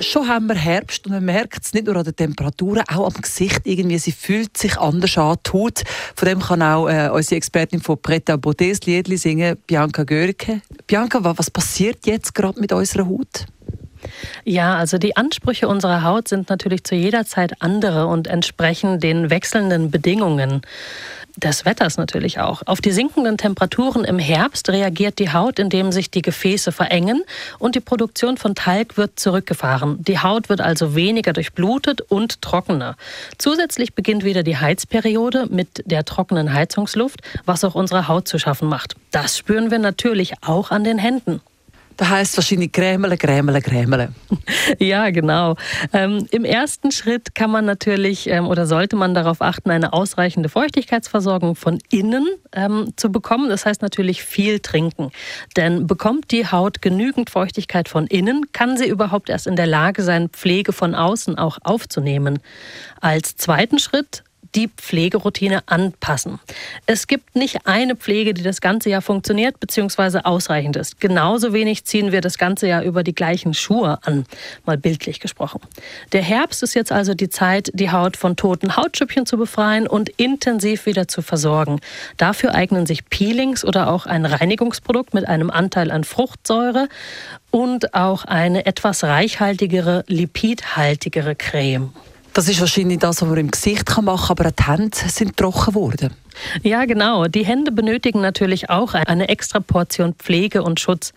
Schon haben wir Herbst und man merkt es nicht nur an den Temperaturen, auch am Gesicht irgendwie. Sie fühlt sich anders an, die Haut. Von dem kann auch äh, unsere Expertin von Preta Botte das Liedli singen, Bianca Görke. Bianca, was passiert jetzt gerade mit unserer Haut? Ja, also die Ansprüche unserer Haut sind natürlich zu jeder Zeit andere und entsprechen den wechselnden Bedingungen des Wetters natürlich auch. Auf die sinkenden Temperaturen im Herbst reagiert die Haut, indem sich die Gefäße verengen und die Produktion von Talg wird zurückgefahren. Die Haut wird also weniger durchblutet und trockener. Zusätzlich beginnt wieder die Heizperiode mit der trockenen Heizungsluft, was auch unserer Haut zu schaffen macht. Das spüren wir natürlich auch an den Händen. Das heißt wahrscheinlich Grämele, Grämele, Grämele. Ja, genau. Ähm, Im ersten Schritt kann man natürlich ähm, oder sollte man darauf achten, eine ausreichende Feuchtigkeitsversorgung von innen ähm, zu bekommen. Das heißt natürlich viel trinken. Denn bekommt die Haut genügend Feuchtigkeit von innen, kann sie überhaupt erst in der Lage sein, Pflege von außen auch aufzunehmen. Als zweiten Schritt die Pflegeroutine anpassen. Es gibt nicht eine Pflege, die das ganze Jahr funktioniert bzw. ausreichend ist. Genauso wenig ziehen wir das ganze Jahr über die gleichen Schuhe an, mal bildlich gesprochen. Der Herbst ist jetzt also die Zeit, die Haut von toten Hautschüppchen zu befreien und intensiv wieder zu versorgen. Dafür eignen sich Peelings oder auch ein Reinigungsprodukt mit einem Anteil an Fruchtsäure und auch eine etwas reichhaltigere, lipidhaltigere Creme. Das ist wahrscheinlich das, was man im Gesicht machen kann, aber auch die Hände sind trocken geworden. Ja, genau. Die Hände benötigen natürlich auch eine extra Portion Pflege und Schutz.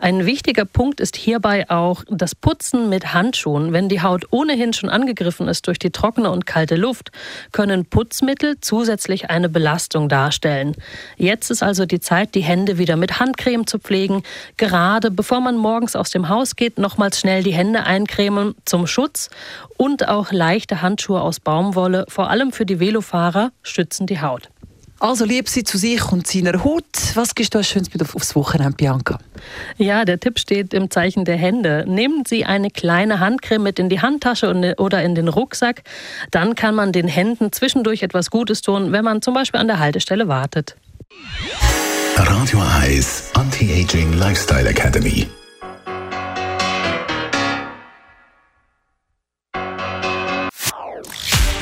Ein wichtiger Punkt ist hierbei auch das Putzen mit Handschuhen. Wenn die Haut ohnehin schon angegriffen ist durch die trockene und kalte Luft, können Putzmittel zusätzlich eine Belastung darstellen. Jetzt ist also die Zeit, die Hände wieder mit Handcreme zu pflegen. Gerade bevor man morgens aus dem Haus geht, nochmals schnell die Hände eincremen zum Schutz und auch leichte Handschuhe aus Baumwolle, vor allem für die Velofahrer, schützen die Haut. Also lieb sie zu sich und seiner Haut. Was gibst du als Schönes mit aufs Wochenende, Bianca? Ja, der Tipp steht im Zeichen der Hände. Nehmen Sie eine kleine Handcreme mit in die Handtasche oder in den Rucksack. Dann kann man den Händen zwischendurch etwas Gutes tun, wenn man zum Beispiel an der Haltestelle wartet. Radio Eyes Anti-Aging Lifestyle Academy.